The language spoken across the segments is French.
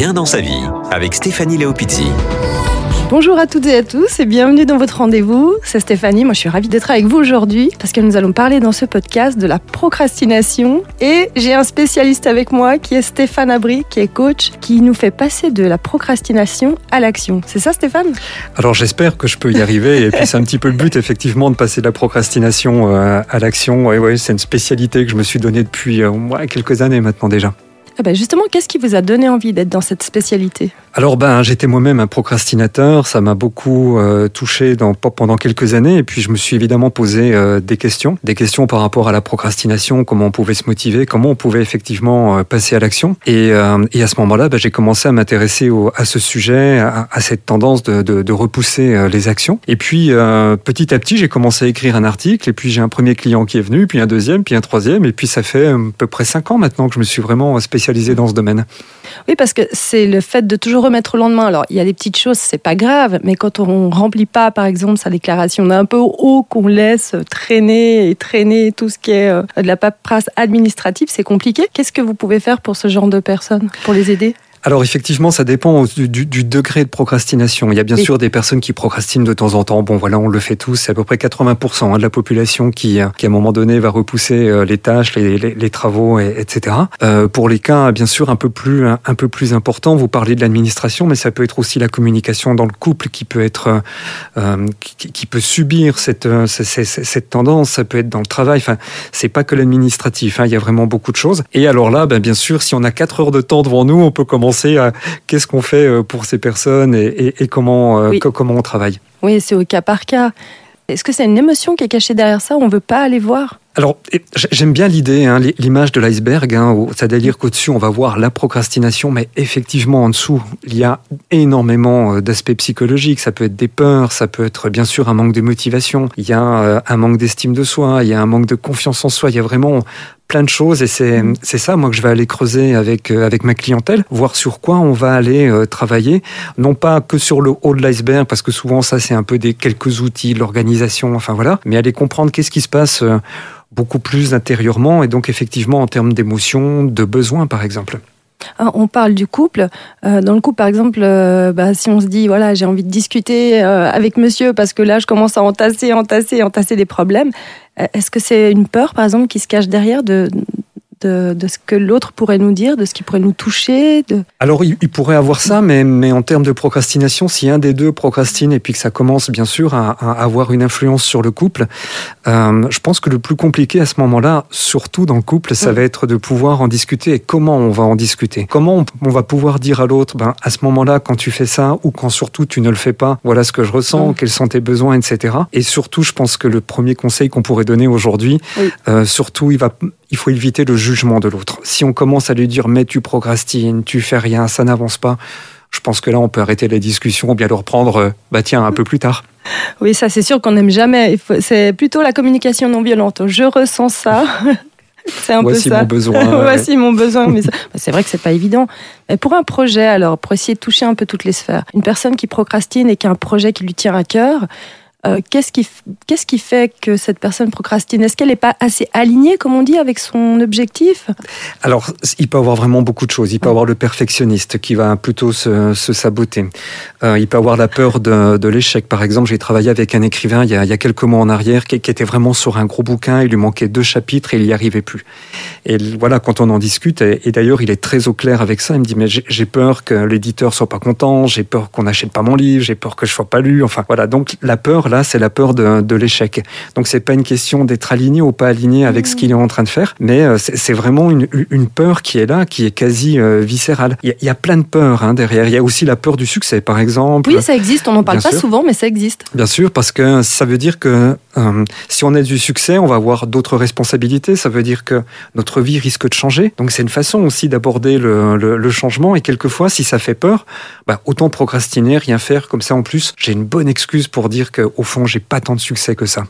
Bien dans sa vie avec Stéphanie Léopizzi. Bonjour à toutes et à tous et bienvenue dans votre rendez-vous. C'est Stéphanie, moi je suis ravie d'être avec vous aujourd'hui parce que nous allons parler dans ce podcast de la procrastination et j'ai un spécialiste avec moi qui est Stéphane Abri, qui est coach, qui nous fait passer de la procrastination à l'action. C'est ça Stéphane? Alors j'espère que je peux y arriver et puis c'est un petit peu le but effectivement de passer de la procrastination euh, à l'action. Ouais, ouais, c'est une spécialité que je me suis donnée depuis euh, quelques années maintenant déjà. Ah ben justement, qu'est-ce qui vous a donné envie d'être dans cette spécialité? Alors ben j'étais moi-même un procrastinateur, ça m'a beaucoup euh, touché pendant quelques années et puis je me suis évidemment posé euh, des questions, des questions par rapport à la procrastination, comment on pouvait se motiver, comment on pouvait effectivement euh, passer à l'action. Et, à ce moment-là ben, j'ai commencé à m'intéresser à ce sujet, à, cette tendance de, de, repousser les actions. Et puis petit à petit j'ai commencé à écrire un article et puis j'ai un premier client qui est venu, puis un deuxième, puis un troisième et puis ça fait à peu près cinq ans maintenant que je me suis vraiment spécialisé dans ce domaine. Oui parce que c'est le fait de toujours remettre au lendemain. Alors, il y a des petites choses, c'est pas grave, mais quand on remplit pas, par exemple, sa déclaration peu haut, qu'on laisse traîner et traîner tout ce qui est euh, de la paperasse administrative, c'est compliqué. Qu'est-ce que vous pouvez faire pour ce genre de personnes, pour les aider? Alors effectivement, ça dépend du, du, degré de procrastination. Il y a bien sûr des personnes qui procrastinent de temps en temps. Bon, voilà, on le fait tous. C'est à peu près 80% hein, de la population qui, qui, à un moment donné, va repousser euh, les tâches, les, les, les travaux, et, etc. Euh, pour les cas, bien sûr, un peu plus un peu plus importants, vous parlez de l'administration, mais ça peut être aussi la communication dans le couple qui peut être euh, qui, qui, peut subir cette, euh, cette, cette tendance. Ça peut être dans le travail. Enfin, c'est pas que l'administratif. Hein, il y a vraiment beaucoup de choses. Et alors là, ben, bien sûr, si on a 4 heures de temps devant nous, on peut commencer à qu'est-ce qu'on fait euh, pour ces personnes et, comment, euh, comment on travaille. Oui, c'est au cas par cas. Est-ce que c'est une émotion qui est cachée derrière ça? On ne veut pas aller voir? Alors, j'aime bien l'idée, hein, l'image de l'iceberg, hein, c'est-à-dire qu'au-dessus, on va voir la procrastination, mais effectivement, en dessous, il y a énormément euh, d'aspects psychologiques. Ça peut être des peurs, ça peut être bien sûr un manque de motivation, il y a un manque d'estime de soi, il y a un manque de confiance en soi, il y a vraiment plein de choses et c'est mm. c'est ça moi que je vais aller creuser avec euh, avec ma clientèle, voir sur quoi on va aller euh, travailler, non pas que sur le haut de l'iceberg parce que souvent ça c'est un peu des quelques outils, l'organisation, enfin voilà, mais aller comprendre qu'est-ce qui se passe euh, beaucoup plus intérieurement et donc effectivement en termes d'émotions, de besoins par exemple. Ah, on parle du couple. Dans le couple, par exemple, bah, si on se dit, voilà, j'ai envie de discuter avec monsieur parce que là, je commence à entasser, entasser, entasser des problèmes, est-ce que c'est une peur, par exemple, qui se cache derrière de, de, ce que l'autre pourrait nous dire, de ce qui pourrait nous toucher de... Alors, il, pourrait avoir ça, mais, mais en termes de procrastination, si un des deux procrastine et puis que ça commence, bien sûr, à, avoir une influence sur le couple, euh, je pense que le plus compliqué à ce moment-là, surtout dans le couple, ça va être de pouvoir en discuter et comment on va en discuter? Comment on, va pouvoir dire à l'autre, ben, à ce moment-là, quand tu fais ça ou quand surtout tu ne le fais pas, voilà ce que je ressens, quels sont tes besoins, etc. Et surtout, je pense que le premier conseil qu'on pourrait donner aujourd'hui, euh, surtout, il va il faut éviter le jugement de l'autre. Si on commence à lui dire mais tu procrastines, tu fais rien, ça n'avance pas, je pense que là on peut arrêter la discussion ou bien le reprendre euh, bah tiens un peu plus tard. Oui, ça c'est sûr qu'on n'aime jamais. C'est plutôt la communication non violente. Je ressens ça. C'est un Voici peu ça. mon besoin. Voici mon besoin. Mais bah, c'est vrai que c'est pas évident. Mais pour un projet, alors, pour essayer de toucher un peu toutes les sphères, une personne qui procrastine et qui a un projet qui lui tient à cœur, euh, qu'est-ce qui, qu'est-ce qui fait que cette personne procrastine? Est-ce qu'elle n'est pas assez alignée, comme on dit, avec son objectif? Alors, il peut avoir vraiment beaucoup de choses. Il peut avoir le perfectionniste qui va plutôt se, se saboter. Euh, il peut avoir la peur de, de l'échec. Par exemple, j'ai travaillé avec un écrivain il y a, il y a quelques mois en arrière qui, qui, était vraiment sur un gros bouquin. Il lui manquait deux chapitres et il n'y arrivait plus. Et voilà, quand on en discute, et, et d'ailleurs, il est très au clair avec ça. Il me dit, mais j'ai peur que l'éditeur soit pas content, j'ai peur qu'on n'achète pas mon livre, j'ai peur que je sois pas lu. Enfin, voilà. Donc, la peur, là, c'est la peur de, de l'échec. Donc c'est pas une question d'être aligné ou pas aligné avec ce qu'il est en train de faire, mais euh, c'est vraiment une, une, peur qui est là, qui est quasi euh, viscérale. Il y, a, il y, a, plein de peurs hein, derrière. Il y a aussi la peur du succès, par exemple. Oui, ça existe. On n'en parle pas souvent, mais ça existe. Bien sûr, parce que ça veut dire que euh, si on a du succès, on va avoir d'autres responsabilités. Ça veut dire que notre vie risque de changer. Donc c'est une façon aussi d'aborder le, le, le, changement. Et quelquefois, si ça fait peur, bah, autant procrastiner, rien faire. Comme ça, en plus, j'ai une bonne excuse pour dire qu'au fond, j'ai pas tant de succès que ça.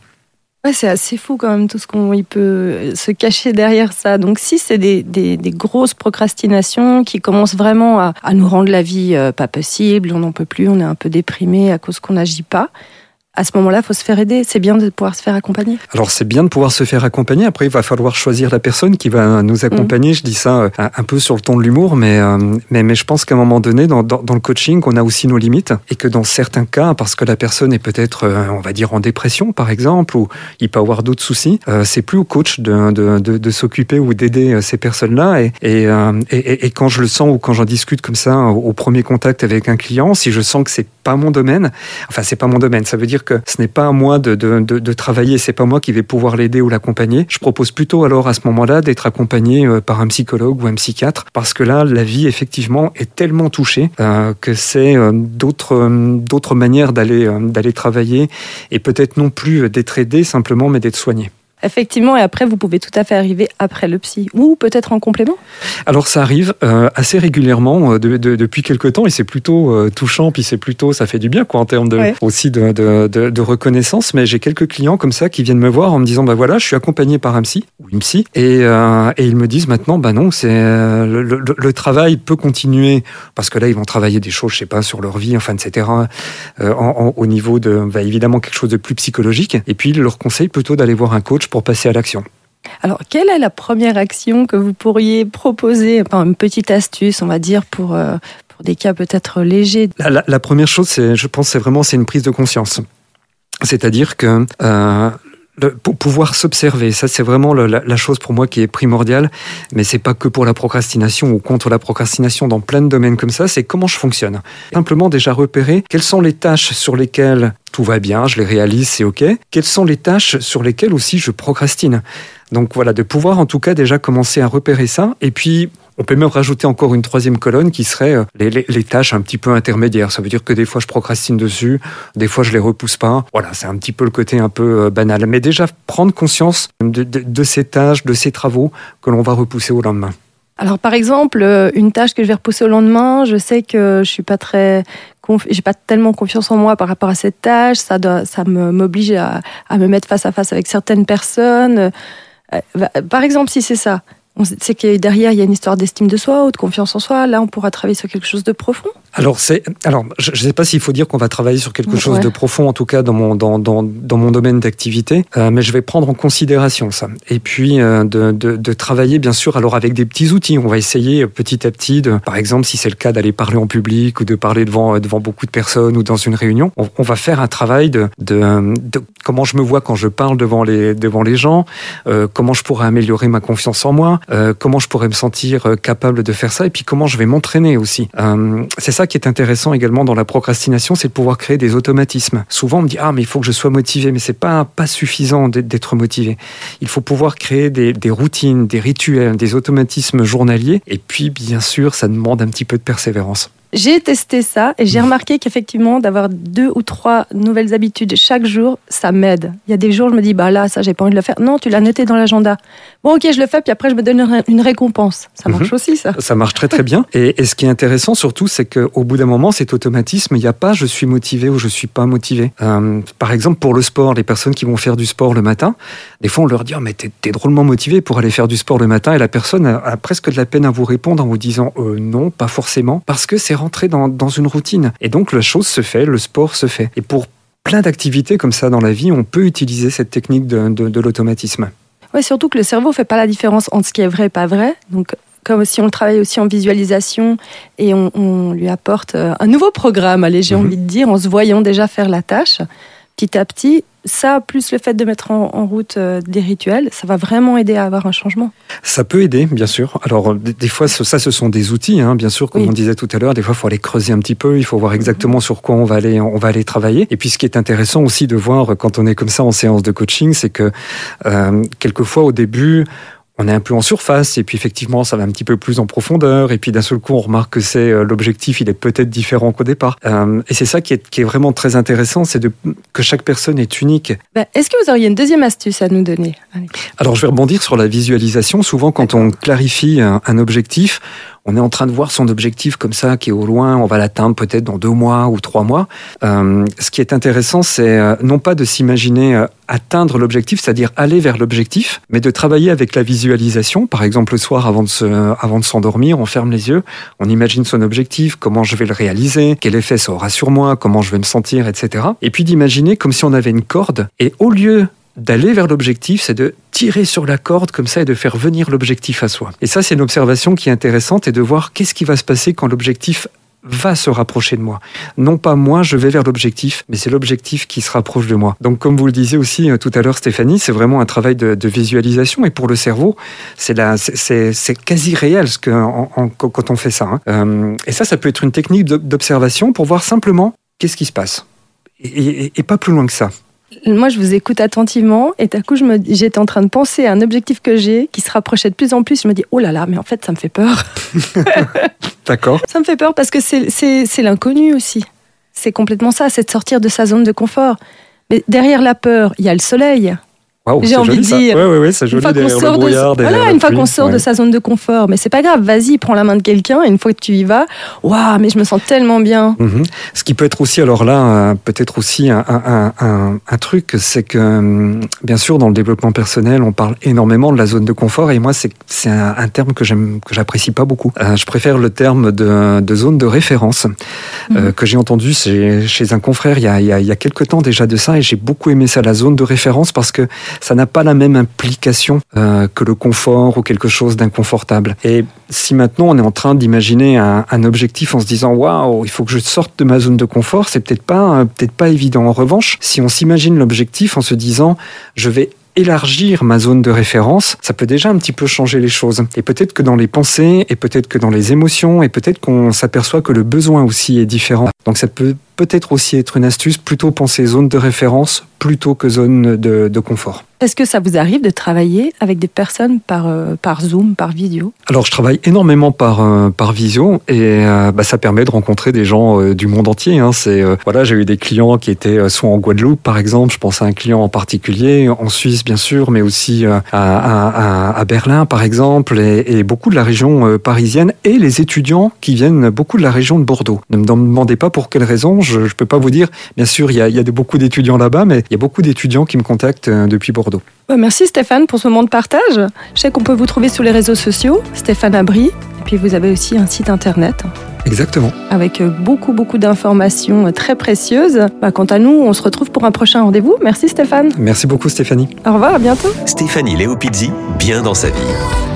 C'est assez fou quand même tout ce qu'on peut se cacher derrière ça. Donc si c'est des, des, grosses procrastinations qui commencent vraiment à, à nous rendre la vie euh, pas possible, on n'en peut plus, on est un peu déprimé à cause qu'on n'agit pas, à ce moment-là, il faut se faire aider. C'est bien de pouvoir se faire accompagner. Alors c'est bien de pouvoir se faire accompagner. Après, il va falloir choisir la personne qui va nous accompagner. Je dis ça euh, un peu sur le ton de l'humour, mais, euh, mais, mais je pense qu'à un moment donné, dans, dans, dans, le coaching, on a aussi nos limites et que dans certains cas, parce que la personne est peut-être, euh, on va dire, en dépression, par exemple, ou il peut avoir d'autres soucis, c'est plus au coach de, de, de, de s'occuper ou d'aider ces personnes-là. Et, et, et, et, quand je le sens ou quand j'en discute comme ça au premier contact avec un client, si je sens que c'est pas mon domaine, enfin c'est pas mon domaine, ça veut dire que ce n'est pas à moi de, de, de, de travailler, c'est pas moi qui vais pouvoir l'aider ou l'accompagner. Je propose plutôt alors à ce moment-là d'être accompagné euh, par un psychologue ou un psychiatre, parce que là, la vie effectivement est tellement touchée euh, que c'est euh, d'autres manières d'aller d'aller travailler et peut-être non plus d'être aidé simplement, mais d'être soigné. Effectivement, et après, vous pouvez tout à fait arriver après le psy, ou peut-être en complément Alors, ça arrive euh, assez régulièrement euh, de, de, depuis quelques temps, et c'est plutôt euh, touchant, puis c'est plutôt, ça fait du bien, quoi, en termes de, ouais. aussi de, de, reconnaissance. Mais j'ai quelques clients comme ça qui viennent me voir en me disant, bah voilà, je suis accompagné par un psy, ou une psy, et, et ils me disent maintenant, bah non, c'est le, le, le, travail peut continuer, parce que là, ils vont travailler des choses, je sais pas, sur leur vie, enfin, etc., en, en, au niveau de, bah, évidemment, quelque chose de plus psychologique, et puis ils leur conseillent plutôt d'aller voir un coach pour passer à l'action. Alors, quelle est la première action que vous pourriez proposer, enfin, une petite astuce, on va dire, pour, euh, pour des cas peut-être légers la, la, la, première chose, je pense, c'est vraiment c'est une prise de conscience. C'est-à-dire que euh, pour pouvoir s'observer, ça c'est vraiment la, la, chose pour moi qui est primordiale, mais c'est pas que pour la procrastination ou contre la procrastination dans plein de domaines comme ça, c'est comment je fonctionne. Simplement déjà repérer quelles sont les tâches sur lesquelles tout va bien, je les réalise, c'est ok. Quelles sont les tâches sur lesquelles aussi je procrastine Donc voilà, de pouvoir en tout cas déjà commencer à repérer ça, et puis on peut même rajouter encore une troisième colonne qui serait euh, les, tâches un petit peu intermédiaires. Ça veut dire que des fois je procrastine dessus, des fois je les repousse pas. Voilà, c'est un petit peu le côté un peu euh, banal. Mais déjà prendre conscience de, ces tâches, de ces travaux que l'on va repousser au lendemain. Alors par exemple, euh, une tâche que je vais repousser au lendemain, je sais que je suis pas très j'ai pas tellement confiance en moi par rapport à cette tâche, ça doit, ça m'oblige à me mettre face à face avec certaines personnes. Par exemple, si c'est ça, on sait que derrière, il y a une histoire d'estime de soi ou de confiance en soi. Là, on pourra travailler sur quelque chose de profond. Alors, c'est, alors je ne sais pas s'il faut dire qu'on va travailler sur quelque chose ouais. de profond, en tout cas dans mon, dans, dans, dans mon domaine d'activité, euh, mais je vais prendre en considération ça. Et puis, euh, de, de, de, travailler, bien sûr, alors avec des petits outils. On va essayer petit à petit, de, par exemple, si c'est le cas d'aller parler en public ou de parler devant, devant beaucoup de personnes ou dans une réunion, on, on va faire un travail de, de, de, comment je me vois quand je parle devant les, devant les gens, euh, comment je pourrais améliorer ma confiance en moi, euh, comment je pourrais me sentir euh, capable de faire ça, et puis comment je vais m'entraîner aussi. Euh, c'est ça qui est intéressant également dans la procrastination, c'est de pouvoir créer des automatismes. Souvent, on me dit ah mais il faut que je sois motivé, mais c'est pas pas suffisant d'être motivé. Il faut pouvoir créer des, des, routines, des rituels, des automatismes journaliers, et puis bien sûr, ça demande un petit peu de persévérance. J'ai testé ça et j'ai remarqué qu'effectivement, d'avoir deux ou trois nouvelles habitudes chaque jour, ça m'aide. Il y a des jours, je me dis, bah là, ça, j'ai pas envie de le faire. Non, tu l'as noté dans l'agenda. Bon, ok, je le fais, puis après, je me donne une récompense. Ça marche mmh. aussi, ça. Ça marche très, très bien. Et, et ce qui est intéressant, surtout, c'est qu'au bout d'un moment, cet automatisme, il n'y a pas je suis motivé ou je suis pas motivé. Euh, par exemple, pour le sport, les personnes qui vont faire du sport le matin, des fois, on leur dit, oh, mais t'es es drôlement motivé pour aller faire du sport le matin, et la personne a, a presque de la peine à vous répondre en vous disant, euh, non, pas forcément, parce que c'est rentrer dans, dans une routine. Et donc la chose se fait, le sport se fait. Et pour plein d'activités comme ça dans la vie, on peut utiliser cette technique de, de, de l'automatisme. Oui, surtout que le cerveau ne fait pas la différence entre ce qui est vrai et pas vrai. Donc comme si on le travaille aussi en visualisation et on, on lui apporte euh, un nouveau programme, allez, j'ai mmh. envie de dire, en se voyant déjà faire la tâche, petit à petit, ça, plus le fait de mettre en, en, route euh, des rituels, ça va vraiment aider à avoir un changement. Ça peut aider, bien sûr. Alors, des, des fois, ça, ce sont des outils, hein, bien sûr, comme oui. on disait tout à l'heure. Des fois, il faut aller creuser un petit peu. Il faut voir exactement mmh. sur quoi on va aller, on va aller travailler. Et puis, ce qui est intéressant aussi de voir quand on est comme ça en séance de coaching, c'est que euh, quelquefois, au début, on est un peu en surface et puis effectivement ça va un petit peu plus en profondeur et puis d'un seul coup on remarque que c'est euh, l'objectif il est peut-être différent qu'au départ. Euh, et c'est ça qui est, qui est, vraiment très intéressant c'est que chaque personne est unique. Ben, est-ce que vous auriez une deuxième astuce à nous donner? Allez. alors je vais rebondir sur la visualisation. Souvent quand on clarifie un, un objectif on est en train de voir son objectif comme ça, qui est au loin, on va l'atteindre peut-être dans deux mois ou trois mois. Euh, ce qui est intéressant, c'est euh, non pas de s'imaginer euh, atteindre l'objectif, c'est-à-dire aller vers l'objectif, mais de travailler avec la visualisation. Par exemple, le soir, avant de, se, avant de s'endormir, on ferme les yeux, on imagine son objectif, comment je vais le réaliser, quel effet ça aura sur moi, comment je vais me sentir, etc. Et puis d'imaginer comme si on avait une corde, et au lieu d'aller vers l'objectif, c'est de tirer sur la corde comme ça et de faire venir l'objectif à soi. Et ça, c'est une observation qui est intéressante et de voir qu'est-ce qui va se passer quand l'objectif va se rapprocher de moi. Non pas moi, je vais vers l'objectif, mais c'est l'objectif qui se rapproche de moi. Donc comme vous le disiez aussi euh, tout à l'heure Stéphanie, c'est vraiment un travail de, visualisation et pour le cerveau, c'est quasi réel ce que, quand on fait ça. Hein. Euh, et ça, ça peut être une technique d'observation pour voir simplement qu'est-ce qui se passe. et pas plus loin que ça moi, je vous écoute attentivement et d'un coup, j'étais en train de penser à un objectif que j'ai qui se rapprochait de plus en plus. Je me dis, oh là là, mais en fait, ça me fait peur. D'accord. Ça me fait peur parce que c'est l'inconnu aussi. C'est complètement ça, c'est de sortir de sa zone de confort. Mais derrière la peur, il y a le soleil. J'ai envie de dire. Ouais, ouais, ouais, c'est joli une fois qu'on sort, de... voilà, une fois qu'on sort de sa zone de confort, mais c'est pas grave, vas-y, prends la main de quelqu'un et une fois que tu y vas, waouh, mais je me sens tellement bien. Mhm. Ce qui peut être aussi, alors là, euh, peut-être aussi un, un, un, un truc, c'est que hum, bien sûr, dans le développement personnel, on parle énormément de la zone de confort et moi, c'est un, terme que j'aime, que j'apprécie pas beaucoup. Euh, je préfère le terme de, de zone de référence euh, mhm. que j'ai entendu chez, chez, un confrère il y, a, il, y a, il y a quelques temps déjà de ça et j'ai beaucoup aimé ça, la zone de référence, parce que ça n'a pas la même implication euh, que le confort ou quelque chose d'inconfortable. Et si maintenant on est en train d'imaginer un, objectif en se disant waouh, il faut que je sorte de ma zone de confort, c'est peut-être pas peut-être pas évident. En revanche, si on s'imagine l'objectif en se disant je vais élargir ma zone de référence, ça peut déjà un petit peu changer les choses. Et peut-être que dans les pensées, et peut-être que dans les émotions, et peut-être qu'on s'aperçoit que le besoin aussi est différent. Donc ça peut peut-être aussi être une astuce, plutôt penser zone de référence plutôt que zone de, confort. Est-ce que ça vous arrive de travailler avec des personnes par, euh, par Zoom, par vidéo? Alors je travaille énormément par, euh, par visio et euh, bah, ça permet de rencontrer des gens du monde entier. Hein. C'est voilà, j'ai eu des clients qui étaient soit en Guadeloupe par exemple, je pense à un client en particulier, en Suisse bien sûr, mais aussi à, à, à, Berlin par exemple, et, et, beaucoup de la région parisienne et les étudiants qui viennent beaucoup de la région de Bordeaux. Ne me demandez pas pour quelles raisons, je ne peux pas vous dire. Bien sûr, il y a, il y a beaucoup d'étudiants là-bas, mais il y a beaucoup d'étudiants qui me contactent euh, depuis Bordeaux. Bah, merci Stéphane pour ce moment de partage. Je sais qu'on peut vous trouver sur les réseaux sociaux, Stéphane Abri, et puis vous avez aussi un site internet. Exactement. Avec euh, beaucoup, beaucoup d'informations euh, très précieuses. Bah, quant à nous, on se retrouve pour un prochain rendez-vous. Merci Stéphane. Merci beaucoup Stéphanie. Au revoir, à bientôt. Stéphanie Léopizzi, bien dans sa vie.